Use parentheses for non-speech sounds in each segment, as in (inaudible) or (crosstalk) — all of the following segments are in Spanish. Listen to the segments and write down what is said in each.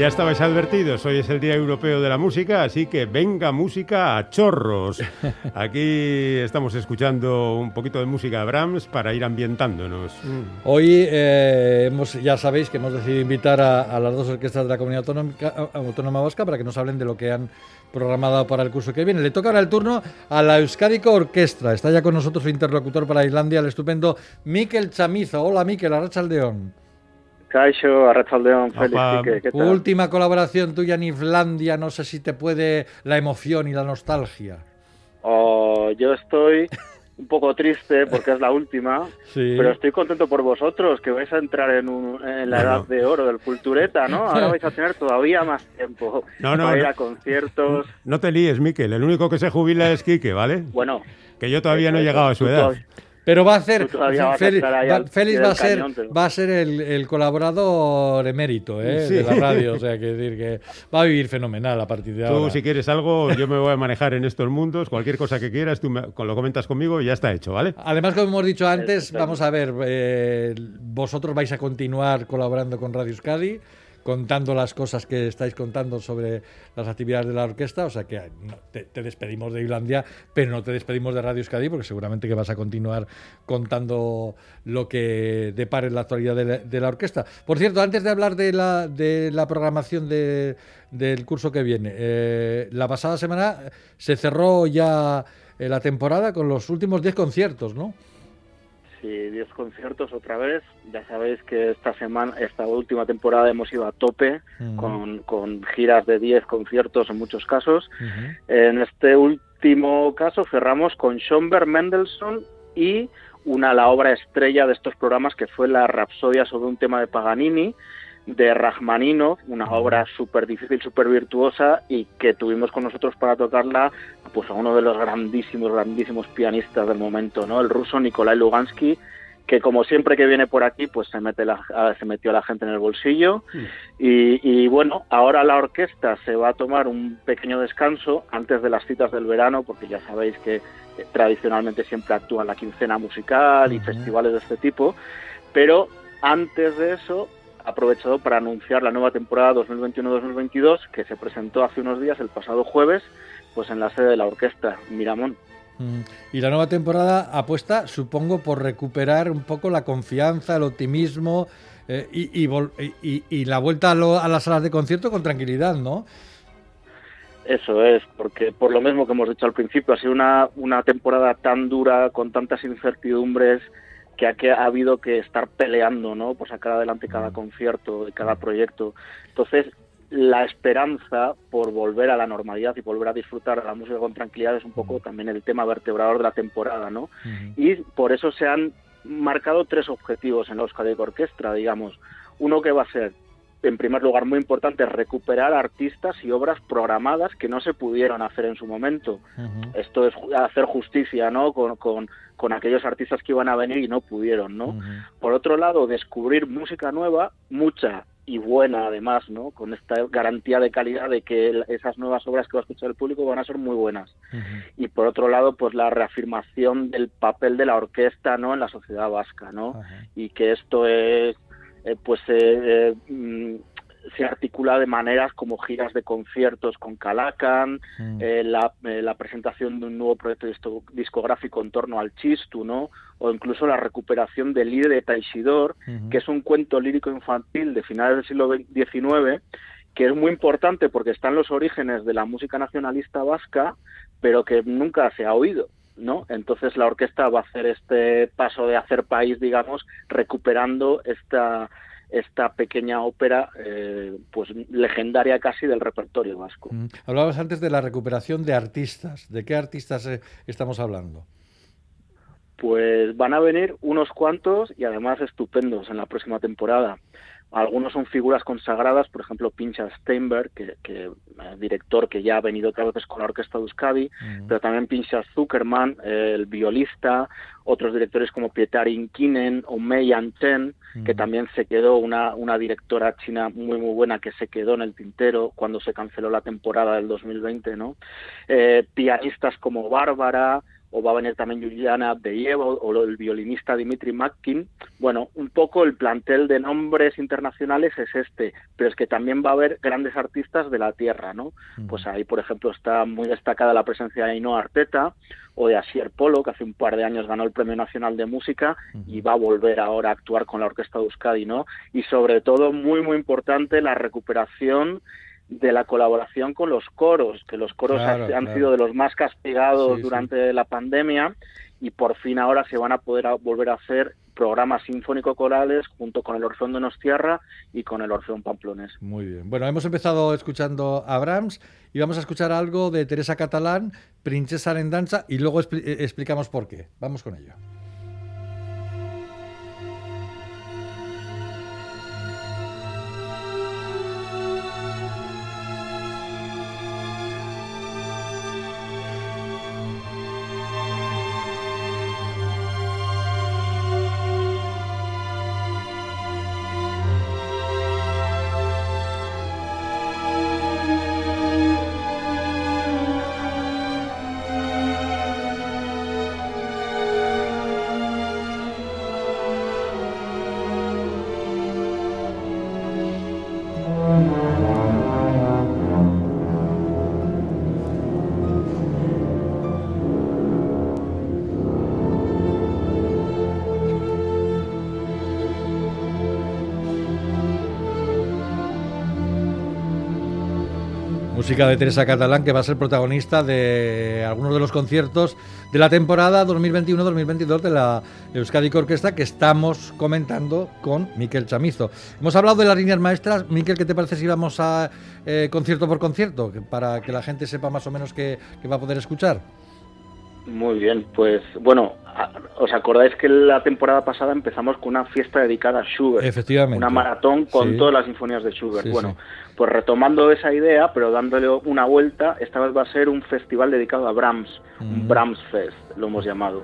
Ya estabais advertidos, hoy es el Día Europeo de la Música, así que venga música a chorros. (laughs) Aquí estamos escuchando un poquito de música de Brahms para ir ambientándonos. Hoy eh, hemos, ya sabéis que hemos decidido invitar a, las dos orquestas de la Comunidad Autónoma Vasca para que nos hablen de lo que han programado para el curso que viene. Le toca ahora el turno a la Euskadico Orquestra. Está ya con nosotros el interlocutor para Islandia, el estupendo Miquel Chamizo. Hola Miquel, Arrachaldeón. Caixo, Arrachaldeón, Félix, ¿qué tal? Última colaboración tuya en Islandia, no sé si te puede la emoción y la nostalgia. Oh, yo estoy un poco triste porque es la última, (laughs) pero estoy contento por vosotros, que vais a entrar en, en la edad de oro del cultureta, ¿no? Ahora vais a tener todavía más tiempo (laughs) para ir a conciertos. No te líes, Miquel, el único que se jubila es Quique, ¿vale? Bueno. Que yo todavía no he llegado a su edad. Pero va a ser. Félix, va, a ser, va a ser el, colaborador emérito ¿eh? de la radio. O sea, que decir que va a vivir fenomenal a partir de ahora. Tú, si quieres algo, yo me voy a manejar en estos mundos. Cualquier cosa que quieras, tú lo comentas conmigo y ya está hecho, ¿vale? Además, como hemos dicho antes, vamos a ver, eh, vosotros vais a continuar colaborando con Radio Euskadi contando las cosas que estáis contando sobre las actividades de la orquesta, o sea que te, despedimos de Islandia, pero no te despedimos de Radio Euskadi porque seguramente que vas a continuar contando lo que depare en la actualidad de la, orquesta. Por cierto, antes de hablar de la, de la programación del curso que viene, eh, la pasada semana se cerró ya eh, la temporada con los últimos 10 conciertos, ¿no? Sí, 10 conciertos otra vez. Ya sabéis que esta semana, esta última temporada hemos ido a tope con, con, giras de 10 conciertos en muchos casos. En este último caso cerramos con Schomberg, Mendelssohn y una la obra estrella de estos programas que fue la Rapsodia sobre un tema de Paganini de Rachmaninoff, una obra súper difícil, súper virtuosa y que tuvimos con nosotros para tocarla pues a uno de los grandísimos, grandísimos pianistas del momento, ¿no? El ruso Nikolai Lugansky, que como siempre que viene por aquí, pues se mete la, ah, se metió la gente en el bolsillo. Y, bueno, ahora la orquesta se va a tomar un pequeño descanso antes de las citas del verano, porque ya sabéis que eh, tradicionalmente siempre actúa la quincena musical y festivales de este tipo, pero antes de eso aprovechado para anunciar la nueva temporada 2021-2022 que se presentó hace unos días, el pasado jueves, pues en la sede de la orquesta Miramón. Mm. Y la nueva temporada apuesta, supongo, por recuperar un poco la confianza, el optimismo eh, y, y, la vuelta a, las salas de concierto con tranquilidad, ¿no? Eso es, porque por lo mismo que hemos dicho al principio, ha sido una, una temporada tan dura, con tantas incertidumbres, que ha, habido que estar peleando, ¿no? Pues sacar adelante cada concierto y cada proyecto. Entonces, la esperanza por volver a la normalidad y volver a disfrutar de la música con tranquilidad es un poco también el tema vertebrador de la temporada, ¿no? Y por eso se han marcado tres objetivos en la Euskadi Orquestra, digamos. Uno que va a ser en primer lugar, muy importante, recuperar artistas y obras programadas que no se pudieron hacer en su momento. Esto es hacer justicia, ¿no? Con, con, aquellos artistas que iban a venir y no pudieron, ¿no? Por otro lado, descubrir música nueva, mucha y buena además, ¿no? Con esta garantía de calidad de que esas nuevas obras que va a escuchar el público van a ser muy buenas. Y por otro lado, pues la reafirmación del papel de la orquesta, ¿no? En la sociedad vasca, ¿no? Y que esto es eh, pues eh, mm, se articula de maneras como giras de conciertos con Calacan, mm. eh, la, presentación de un nuevo proyecto discográfico en torno al Chistu, ¿no? o incluso la recuperación del líder de Taisidor, que es un cuento lírico infantil de finales del siglo XIX, que es muy importante porque está en los orígenes de la música nacionalista vasca, pero que nunca se ha oído. ¿No? Entonces la orquesta va a hacer este paso de hacer país, digamos, recuperando esta esta pequeña ópera eh, pues legendaria casi del repertorio vasco. Mm. Hablabas antes de la recuperación de artistas. ¿De qué artistas eh, estamos hablando? Pues van a venir unos cuantos y además estupendos en la próxima temporada. Algunos son figuras consagradas, por ejemplo, Pincha Steinberg, que, que eh, director que ya ha venido otra veces con la orquesta de Euskadi, pero también Pincha Zuckerman, el violista, otros directores como Pietar Inkinen o Mei Anten, que también se quedó, una, una directora china muy muy buena que se quedó en el tintero cuando se canceló la temporada del 2020, ¿no? Eh, pianistas como Bárbara, o va a venir también Juliana Abdeyev o, el violinista Dimitri Makkin. Bueno, un poco el plantel de nombres internacionales es este, pero es que también va a haber grandes artistas de la tierra, ¿no? Pues ahí, por ejemplo, está muy destacada la presencia de Ainhoa Arteta o de Asier Polo, que hace un par de años ganó el Premio Nacional de Música y va a volver ahora a actuar con la Orquesta de Euskadi, ¿no? Y sobre todo, muy, muy importante, la recuperación de la colaboración con los coros, que los coros han sido de los más castigados durante la pandemia y por fin ahora se van a poder volver a hacer programas sinfónico-corales junto con el Orfeón de Nostierra y con el Orfeón Pamplones. Muy bien. Bueno, hemos empezado escuchando a Brahms y vamos a escuchar algo de Teresa Catalán, Princesa en Danza, y luego eh, explicamos por qué. Vamos con ello. Música de Teresa Catalán, que va a ser protagonista de algunos de los conciertos de la temporada 2021-2022 de la Euskadi Orquesta que estamos comentando con Miquel Chamizo. Hemos hablado de las líneas maestras. Miquel, ¿qué te parece si vamos a eh, concierto por concierto? Para que la gente sepa más o menos qué, qué va a poder escuchar. Muy bien, pues bueno, ¿os acordáis que la temporada pasada empezamos con una fiesta dedicada a Schubert? Efectivamente. Una maratón con todas las sinfonías de Schubert. bueno, pues retomando esa idea, pero dándole una vuelta, esta vez va a ser un festival dedicado a Brahms, un Brahms Fest, lo hemos llamado,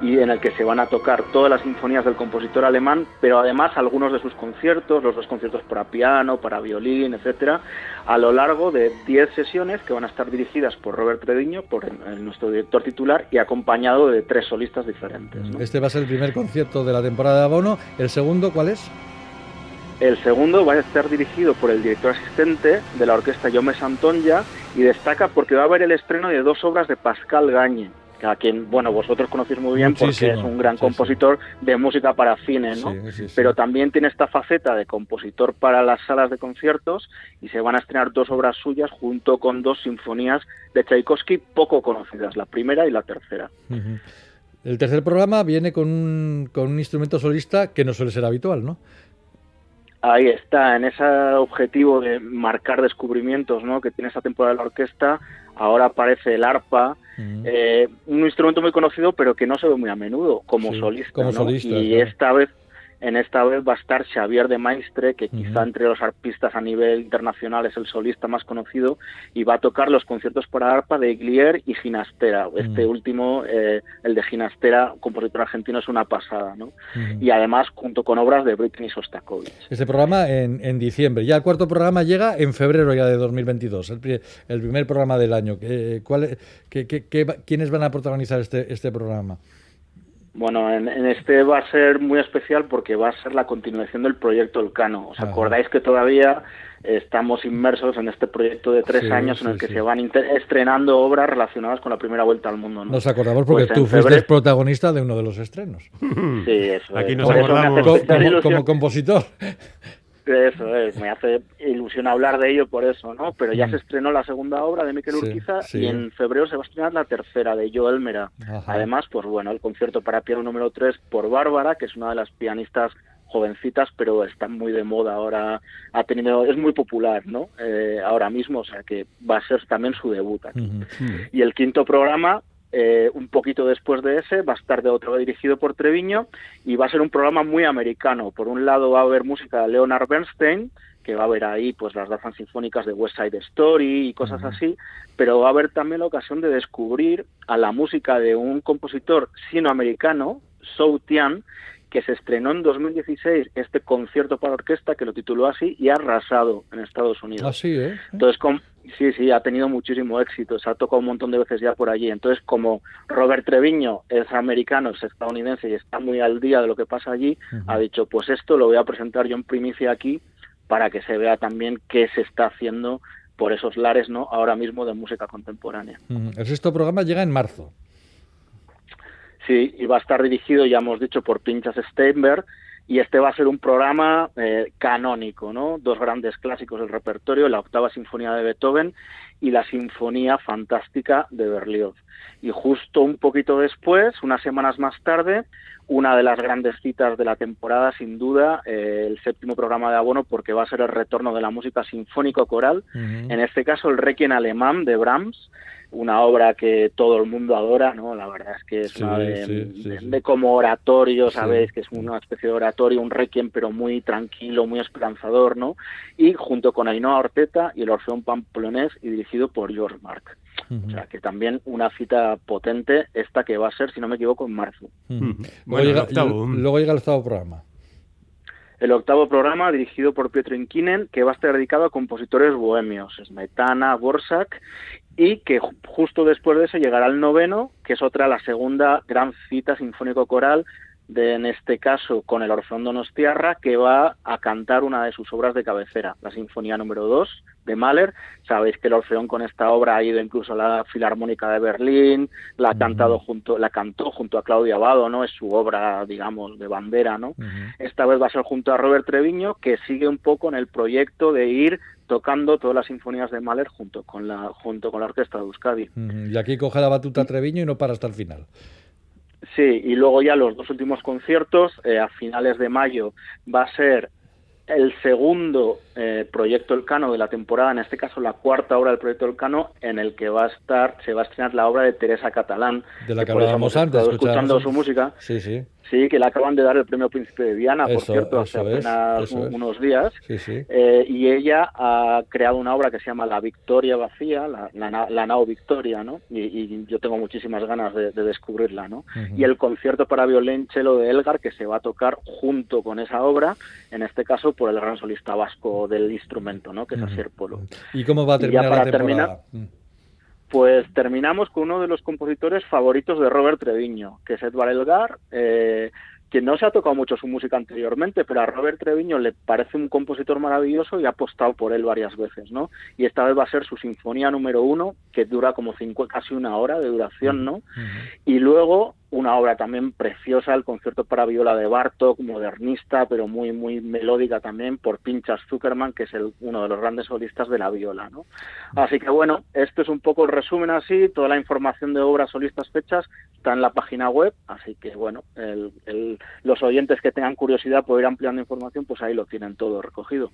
y en el que se van a tocar todas las sinfonías del compositor alemán, pero además algunos de sus conciertos, los dos conciertos para piano, para violín, etcétera, a lo largo de 10 sesiones que van a estar dirigidas por Robert Trediño, por nuestro director titular, y acompañado de tres solistas diferentes. Este va a ser el primer concierto de la temporada de abono. ¿El segundo cuál es? El segundo va a estar dirigido por el director asistente de la orquesta Jaume Santonja y destaca porque va a haber el estreno de dos obras de Pascal Gagne, a quien, bueno, vosotros conocéis muy bien porque es un gran compositor de música para cine, ¿no? Pero también tiene esta faceta de compositor para las salas de conciertos y se van a estrenar dos obras suyas junto con dos sinfonías de Tchaikovsky poco conocidas, la primera y la tercera. El tercer programa viene con un, con un instrumento solista que no suele ser habitual, ¿no? Ahí está, en ese objetivo de marcar descubrimientos ¿no? que tiene esta temporada de la orquesta, ahora aparece el arpa, eh, un instrumento muy conocido pero que no se ve muy a menudo como solista. y esta vez en esta vez va a estar Xavier de Maistre, que quizá entre los arpistas a nivel internacional es el solista más conocido, y va a tocar los conciertos para arpa de Glier y Ginastera. Este último, eh, el de Ginastera, compositor argentino, es una pasada, ¿no? Y además, junto con obras de Britney Sostakovich. Este programa en, en, diciembre. Ya el cuarto programa llega en febrero ya de 2022, el, el primer programa del año. ¿Cuál, ¿Quiénes van a protagonizar este, este programa? Bueno, en, este va a ser muy especial porque va a ser la continuación del proyecto Elcano. ¿Os acordáis que todavía estamos inmersos en este proyecto de tres años en el que se van estrenando obras relacionadas con la primera vuelta al mundo? Nos acordamos porque pues tú fuiste protagonista de uno de los estrenos. Sí, eso. Aquí nos acordamos como compositor. Eso es, me hace ilusión hablar de ello por eso, ¿no? Pero ya mm. se estrenó la segunda obra de Miquel Urquiza y en febrero se va a estrenar la tercera de Joel Mera. Además, pues bueno, el concierto para piano número 3 por Bárbara, que es una de las pianistas jovencitas, pero está muy de moda ahora, ha tenido, es muy popular, ¿no? Eh, ahora mismo, o sea que va a ser también su debut aquí. Y el quinto programa, eh, un poquito después de ese va a estar de otro dirigido por Treviño y va a ser un programa muy americano. Por un lado va a haber música de Leonard Bernstein, que va a haber ahí pues las danzas sinfónicas de West Side Story y cosas así, pero va a haber también la ocasión de descubrir a la música de un compositor sino-americano, Sou Tian, que se estrenó en 2016 este concierto para orquesta que lo tituló así y ha arrasado en Estados Unidos. Así, ¿eh? Entonces, Sí, sí, ha tenido muchísimo éxito, se ha tocado un montón de veces ya por allí. Entonces, como Robert Treviño es americano, es estadounidense y está muy al día de lo que pasa allí, ha dicho, pues esto lo voy a presentar yo en primicia aquí para que se vea también qué se está haciendo por esos lares, ¿no? Ahora mismo de música contemporánea. El sexto programa llega en marzo. Sí, y va a estar dirigido, ya hemos dicho, por Pinchas Steinberg, y este va a ser un programa eh, canónico, ¿no? Dos grandes clásicos del repertorio, la octava sinfonía de Beethoven y la sinfonía fantástica de Berlioz. Y justo un poquito después, unas semanas más tarde, una de las grandes citas de la temporada, sin duda, eh, el séptimo programa de abono, porque va a ser el retorno de la música sinfónico-coral, en este caso el Requiem alemán de Brahms, una obra que todo el mundo adora, ¿no? La verdad es que es una de, como oratorio, ¿sabéis? Que es una especie de oratorio, un requiem, pero muy tranquilo, muy esperanzador, ¿no? Y junto con Ainhoa Orteta y el Orfeón Pamplonés y dirigido por George Mark. O sea, que también una cita potente, esta que va a ser, si no me equivoco, en marzo. luego, llega, luego llega el octavo programa. El octavo programa dirigido por Pietro Inkinen, que va a estar dedicado a compositores bohemios, Smetana, Borsak, y que justo después de ese llegará el noveno, que es otra, la segunda gran cita sinfónico-coral de, en este caso, con el Orfeón Donostiarra, que va a cantar una de sus obras de cabecera, la Sinfonía número 2 de Mahler. Sabéis que el Orfeón con esta obra ha ido incluso a la Filarmónica de Berlín, la ha cantado junto, la cantó junto a Claudia Abado, ¿no? Es su obra, digamos, de bandera, ¿no? Esta vez va a ser junto a Robert Treviño, que sigue un poco en el proyecto de ir tocando todas las sinfonías de Mahler junto con la junto con la orquesta de Euskadi. Y aquí coge la batuta Treviño y no para hasta el final. Sí, y luego ya los dos últimos conciertos, eh, a finales de mayo, va a ser el segundo eh, proyecto Elcano de la temporada, en este caso la cuarta obra del proyecto Elcano, en el que va a estar, se va a estrenar la obra de Teresa Catalán. De la que, hablábamos antes, escuchando su música. Sí, sí. Sí, que le acaban de dar el premio Príncipe de Viana, por cierto, hace apenas unos días. Eh, y ella ha creado una obra que se llama La Victoria Vacía, la, la, Nao Victoria, ¿no? Y, yo tengo muchísimas ganas de, descubrirla, ¿no? Y el concierto para violonchelo de Elgar, que se va a tocar junto con esa obra, en este caso por el gran solista vasco del instrumento, ¿no? Que es Asier Polo. ¿Y cómo va a terminar la temporada? Mm. Pues terminamos con uno de los compositores favoritos de Robert Treviño, que es Edvard Elgar, eh, que no se ha tocado mucho su música anteriormente, pero a Robert Treviño le parece un compositor maravilloso y ha apostado por él varias veces, ¿no? Y esta vez va a ser su sinfonía número uno, que dura como cinco, casi una hora de duración, ¿no? Y luego una obra también preciosa, el concierto para viola de Bartok, modernista, pero muy muy melódica también, por Pinchas Zuckerman, que es el, uno de los grandes solistas de la viola. ¿no? Así que bueno, esto es un poco el resumen así, toda la información de obras solistas fechas está en la página web, así que bueno, los oyentes que tengan curiosidad por ir ampliando información, pues ahí lo tienen todo recogido.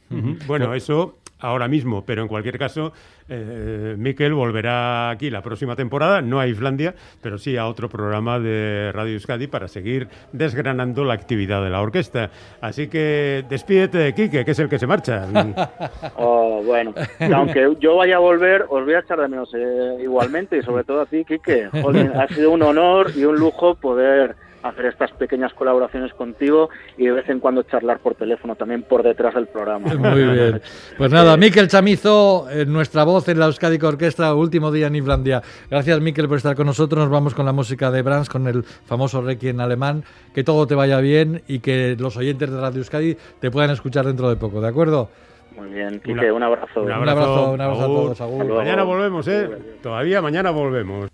Bueno, eso ahora mismo, pero en cualquier caso, eh, Miquel volverá aquí la próxima temporada, no a Islandia, pero sí a otro programa de Radio Euskadi para seguir desgranando la actividad de la orquesta. Así que despídete de Quique, que es el que se marcha. (laughs) Oh, bueno, aunque yo vaya a volver, os voy a echar de menos eh, igualmente y sobre todo a ti, Quique. ha sido un honor y un lujo poder hacer estas pequeñas colaboraciones contigo y de vez en cuando charlar por teléfono también por detrás del programa. (laughs) Muy bien. Pues nada, Miquel Chamizo, nuestra voz en la Euskadi Orquesta, último día en Islandia. Gracias, Miquel, por estar con nosotros. Nos vamos con la música de Brahms, con el famoso Requiem alemán. Que todo te vaya bien y que los oyentes de Radio Euskadi te puedan escuchar dentro de poco, ¿de acuerdo? Muy bien, Quique, un abrazo. Un abrazo, un abrazo, a todos. Mañana volvemos, ¿eh? Todavía mañana volvemos.